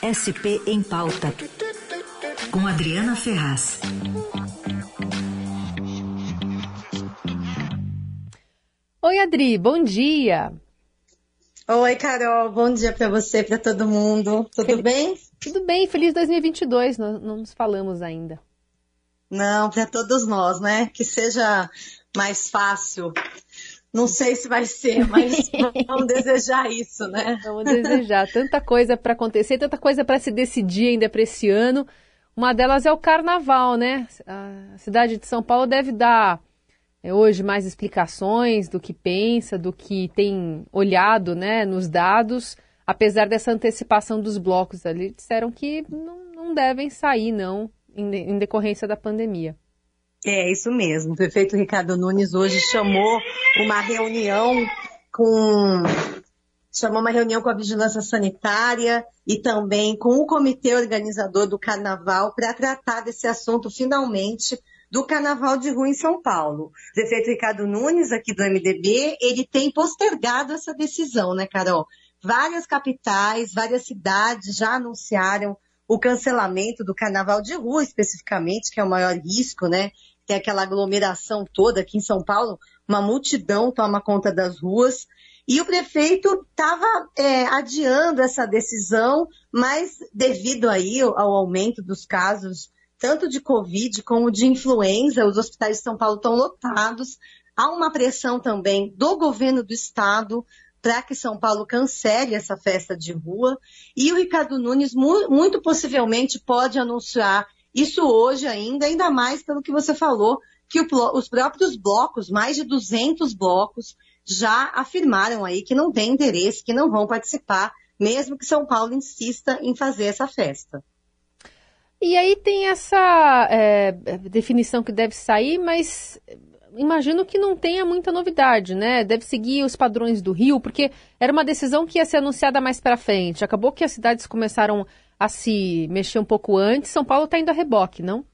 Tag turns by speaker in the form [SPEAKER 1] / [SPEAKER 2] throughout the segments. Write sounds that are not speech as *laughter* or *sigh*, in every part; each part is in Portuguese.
[SPEAKER 1] SP em Pauta, com Adriana Ferraz.
[SPEAKER 2] Oi, Adri, bom dia.
[SPEAKER 3] Oi, Carol, bom dia para você, para todo mundo. Tudo Fel... bem?
[SPEAKER 2] Tudo bem, feliz 2022, nós não nos falamos ainda.
[SPEAKER 3] Não, para todos nós, né? Que seja mais fácil. Não sei se vai ser, mas *laughs* vamos desejar isso, né?
[SPEAKER 2] Vamos desejar. Tanta coisa para acontecer, tanta coisa para se decidir ainda para esse ano. Uma delas é o carnaval, né? A cidade de São Paulo deve dar é, hoje mais explicações do que pensa, do que tem olhado né, nos dados, apesar dessa antecipação dos blocos ali, disseram que não, não devem sair, não, em, em decorrência da pandemia.
[SPEAKER 3] É, isso mesmo. O prefeito Ricardo Nunes hoje chamou uma reunião com chamou uma reunião com a vigilância sanitária e também com o comitê organizador do carnaval para tratar desse assunto finalmente do Carnaval de Rua em São Paulo. O prefeito Ricardo Nunes, aqui do MDB, ele tem postergado essa decisão, né, Carol? Várias capitais, várias cidades já anunciaram o cancelamento do Carnaval de Rua, especificamente, que é o maior risco, né? Tem aquela aglomeração toda aqui em São Paulo, uma multidão toma conta das ruas. E o prefeito estava é, adiando essa decisão, mas devido aí ao aumento dos casos tanto de Covid como de influenza, os hospitais de São Paulo estão lotados. Há uma pressão também do governo do estado para que São Paulo cancele essa festa de rua. E o Ricardo Nunes, muito possivelmente, pode anunciar isso hoje ainda, ainda mais pelo que você falou, que o, os próprios blocos, mais de 200 blocos, já afirmaram aí que não têm interesse, que não vão participar, mesmo que São Paulo insista em fazer essa festa.
[SPEAKER 2] E aí tem essa é, definição que deve sair, mas imagino que não tenha muita novidade, né? Deve seguir os padrões do Rio, porque era uma decisão que ia ser anunciada mais para frente. Acabou que as cidades começaram a se mexer um pouco antes. São Paulo está indo a reboque, não?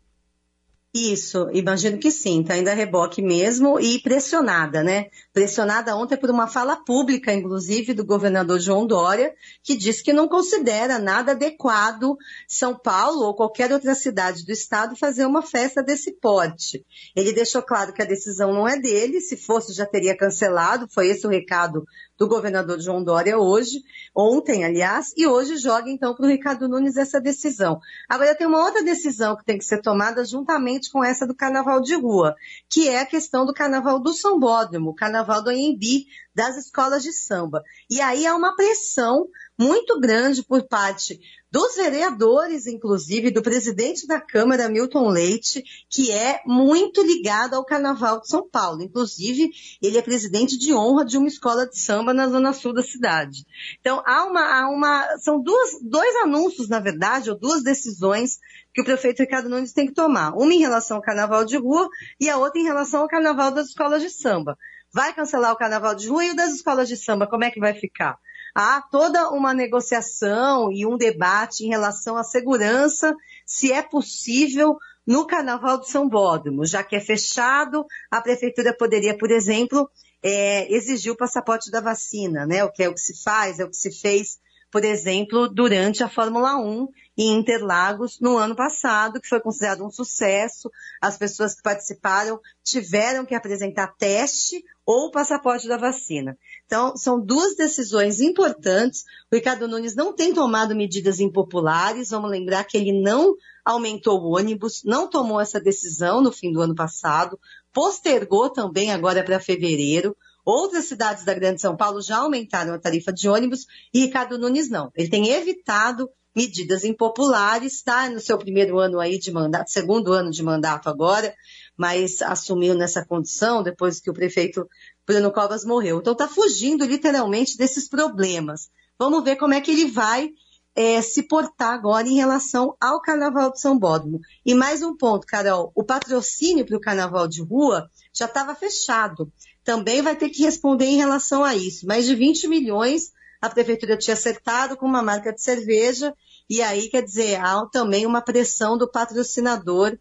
[SPEAKER 3] Isso, imagino que sim, está ainda reboque mesmo e pressionada, né? Pressionada ontem por uma fala pública, inclusive, do governador João Dória, que disse que não considera nada adequado São Paulo ou qualquer outra cidade do estado fazer uma festa desse porte. Ele deixou claro que a decisão não é dele, se fosse já teria cancelado, foi esse o recado do governador João Dória hoje, ontem, aliás, e hoje joga então para o Ricardo Nunes essa decisão. Agora tem uma outra decisão que tem que ser tomada juntamente com essa do carnaval de rua, que é a questão do carnaval do Sambódromo, o carnaval do Anhembi, das escolas de samba. E aí há uma pressão muito grande por parte dos vereadores, inclusive, do presidente da Câmara, Milton Leite, que é muito ligado ao Carnaval de São Paulo. Inclusive, ele é presidente de honra de uma escola de samba na zona sul da cidade. Então, há uma, há uma são duas, dois anúncios, na verdade, ou duas decisões que o prefeito Ricardo Nunes tem que tomar. Uma em relação ao Carnaval de rua e a outra em relação ao Carnaval das escolas de samba. Vai cancelar o Carnaval de rua e o das escolas de samba, como é que vai ficar? há toda uma negociação e um debate em relação à segurança, se é possível no Carnaval de São Bódromo, já que é fechado, a prefeitura poderia, por exemplo, é, exigir o passaporte da vacina, né? O que é o que se faz, é o que se fez, por exemplo, durante a Fórmula 1 em Interlagos no ano passado, que foi considerado um sucesso. As pessoas que participaram tiveram que apresentar teste ou passaporte da vacina. Então, são duas decisões importantes. O Ricardo Nunes não tem tomado medidas impopulares. Vamos lembrar que ele não aumentou o ônibus, não tomou essa decisão no fim do ano passado, postergou também agora para fevereiro. Outras cidades da Grande São Paulo já aumentaram a tarifa de ônibus e Ricardo Nunes não. Ele tem evitado medidas impopulares, está no seu primeiro ano aí de mandato, segundo ano de mandato agora, mas assumiu nessa condição depois que o prefeito Bruno Covas morreu. Então está fugindo literalmente desses problemas. Vamos ver como é que ele vai é, se portar agora em relação ao Carnaval de São Bódromo. E mais um ponto, Carol, o patrocínio para o Carnaval de Rua já estava fechado. Também vai ter que responder em relação a isso. Mais de 20 milhões a prefeitura tinha acertado com uma marca de cerveja, e aí, quer dizer, há também uma pressão do patrocinador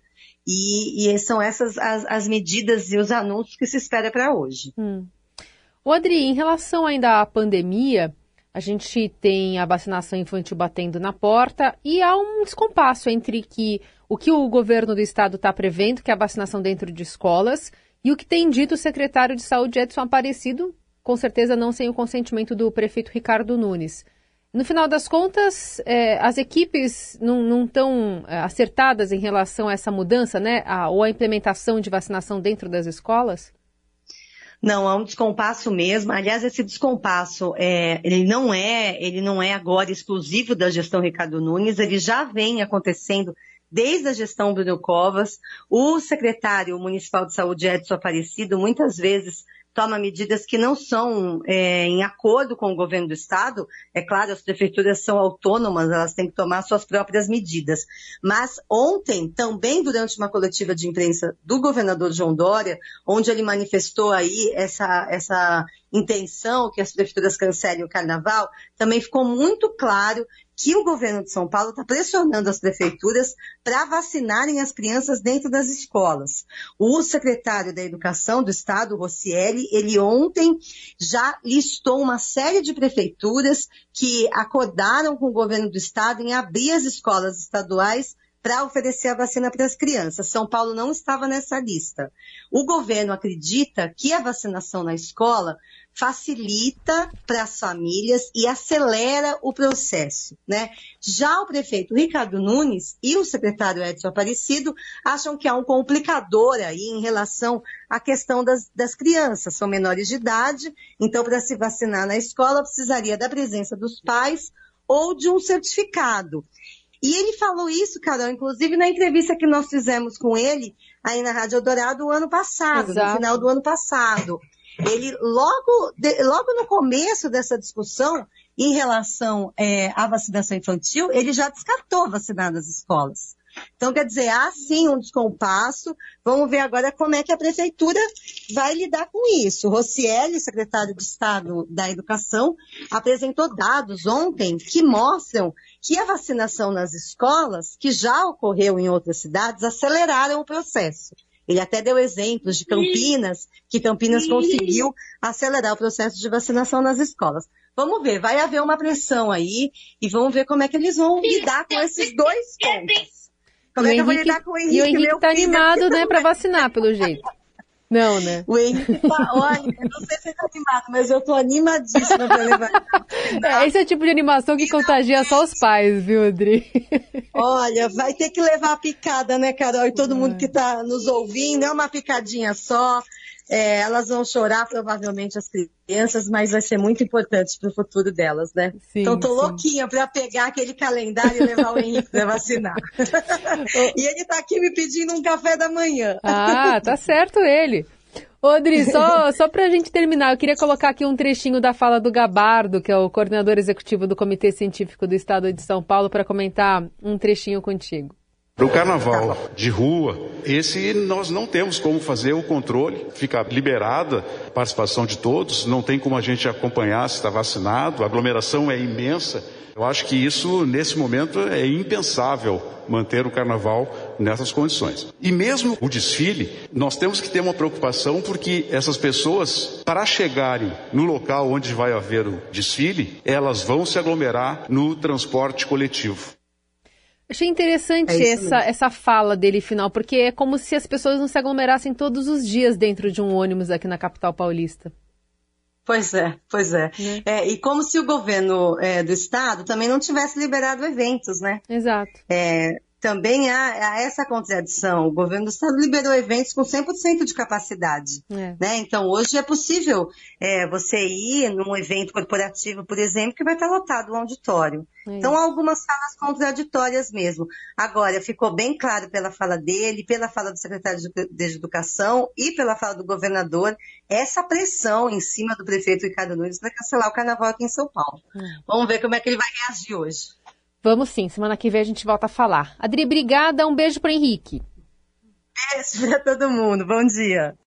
[SPEAKER 3] e, e são essas as, as, medidas e os anúncios que se espera para hoje.
[SPEAKER 2] Hum. Adri, em relação ainda à pandemia, A gente tem a vacinação infantil batendo na porta e há um descompasso entre que o que o governo do estado está prevendo, que é a vacinação dentro de escolas, e o que tem dito o secretário de saúde Edson Aparecido, com certeza não sem o consentimento do prefeito Ricardo Nunes. No final das contas, é, as equipes não estão é, acertadas em relação a essa mudança, né? A, ou a implementação de vacinação dentro das escolas?
[SPEAKER 3] Não, há um descompasso mesmo. Aliás, esse descompasso, é, ele não é, ele não é agora exclusivo da gestão Ricardo Nunes, ele já vem acontecendo desde a gestão Bruno Covas. O secretário municipal de saúde, Edson Aparecido, muitas vezes toma medidas que não são é, em acordo com o governo do estado. É claro, as prefeituras são autônomas, elas têm que tomar suas próprias medidas. Mas ontem, também durante uma coletiva de imprensa do governador João Dória, onde ele manifestou aí essa, essa intenção que as prefeituras cancelem o carnaval, também ficou muito claro que o governo de São Paulo está pressionando as prefeituras para vacinarem as crianças dentro das escolas. O secretário da Educação do Estado, Rossielli, ele ontem já listou uma série de prefeituras que acordaram com o governo do Estado em abrir as escolas estaduais para oferecer a vacina para as crianças. São Paulo não estava nessa lista. O governo acredita que a vacinação na escola facilita para as famílias e acelera o processo, né? Já o prefeito Ricardo Nunes e o secretário Edson Aparecido acham que há um complicador aí em relação à questão das, das crianças, são menores de idade, então para se vacinar na escola precisaria da presença dos pais ou de um certificado. E ele falou isso, Carol, inclusive na entrevista que nós fizemos com ele aí na Rádio Eldorado o ano passado, Exato. no final do ano passado. Ele, logo, de, logo no começo dessa discussão, em relação é, à vacinação infantil, ele já descartou vacinar nas escolas. Então, quer dizer, há sim um descompasso. Vamos ver agora como é que a prefeitura vai lidar com isso. Rocieli, secretário de Estado da Educação, apresentou dados ontem que mostram que a vacinação nas escolas, que já ocorreu em outras cidades, aceleraram o processo. Ele até deu exemplos de Campinas, que Campinas conseguiu acelerar o processo de vacinação nas escolas. Vamos ver, vai haver uma pressão aí e vamos ver como é que eles vão lidar com esses dois pontos. Como
[SPEAKER 2] é que eu vou lidar com o Henrique? E o Henrique está animado, né, para *laughs* vacinar, pelo jeito. Não, né?
[SPEAKER 3] O Henrique tá, olha, eu não sei se ele tá animado, mas eu tô animadíssima pra levar.
[SPEAKER 2] É, esse é o tipo de animação que contagia só os pais, viu, Adri?
[SPEAKER 3] Olha, vai ter que levar a picada, né, Carol? E todo mundo que tá nos ouvindo, é uma picadinha só. É, elas vão chorar, provavelmente, as crianças, mas vai ser muito importante para o futuro delas, né? Sim, então, tô sim. louquinha para pegar aquele calendário e levar o Henrique para vacinar. *laughs* e ele está aqui me pedindo um café da manhã.
[SPEAKER 2] Ah, tá certo ele. Odri, só, *laughs* só para a gente terminar, eu queria colocar aqui um trechinho da fala do Gabardo, que é o coordenador executivo do Comitê Científico do Estado de São Paulo, para comentar um trechinho contigo.
[SPEAKER 4] Para o carnaval de rua, esse nós não temos como fazer o controle, fica liberada a participação de todos, não tem como a gente acompanhar se está vacinado, a aglomeração é imensa. Eu acho que isso, nesse momento, é impensável manter o carnaval nessas condições. E mesmo o desfile, nós temos que ter uma preocupação porque essas pessoas, para chegarem no local onde vai haver o desfile, elas vão se aglomerar no transporte coletivo.
[SPEAKER 2] Achei interessante é essa, essa fala dele final, porque é como se as pessoas não se aglomerassem todos os dias dentro de um ônibus aqui na capital paulista.
[SPEAKER 3] Pois é, pois é. Né? é e como se o governo é, do estado também não tivesse liberado eventos, né?
[SPEAKER 2] Exato.
[SPEAKER 3] É, também há, há, essa contradição. O governo do estado liberou eventos com 100% de capacidade. É. Né? Então, hoje é possível é, você ir num evento corporativo, por exemplo, que vai estar lotado o auditório. É então, há algumas falas contraditórias mesmo. Agora, ficou bem claro pela fala dele, pela fala do secretário de Educação e pela fala do governador, essa pressão em cima do prefeito Ricardo Nunes para cancelar o carnaval aqui em São Paulo. É. Vamos ver como é que ele vai reagir hoje.
[SPEAKER 2] Vamos sim, semana que vem a gente volta a falar. Adri, obrigada, um beijo para Henrique.
[SPEAKER 3] Beijo para todo mundo, bom dia.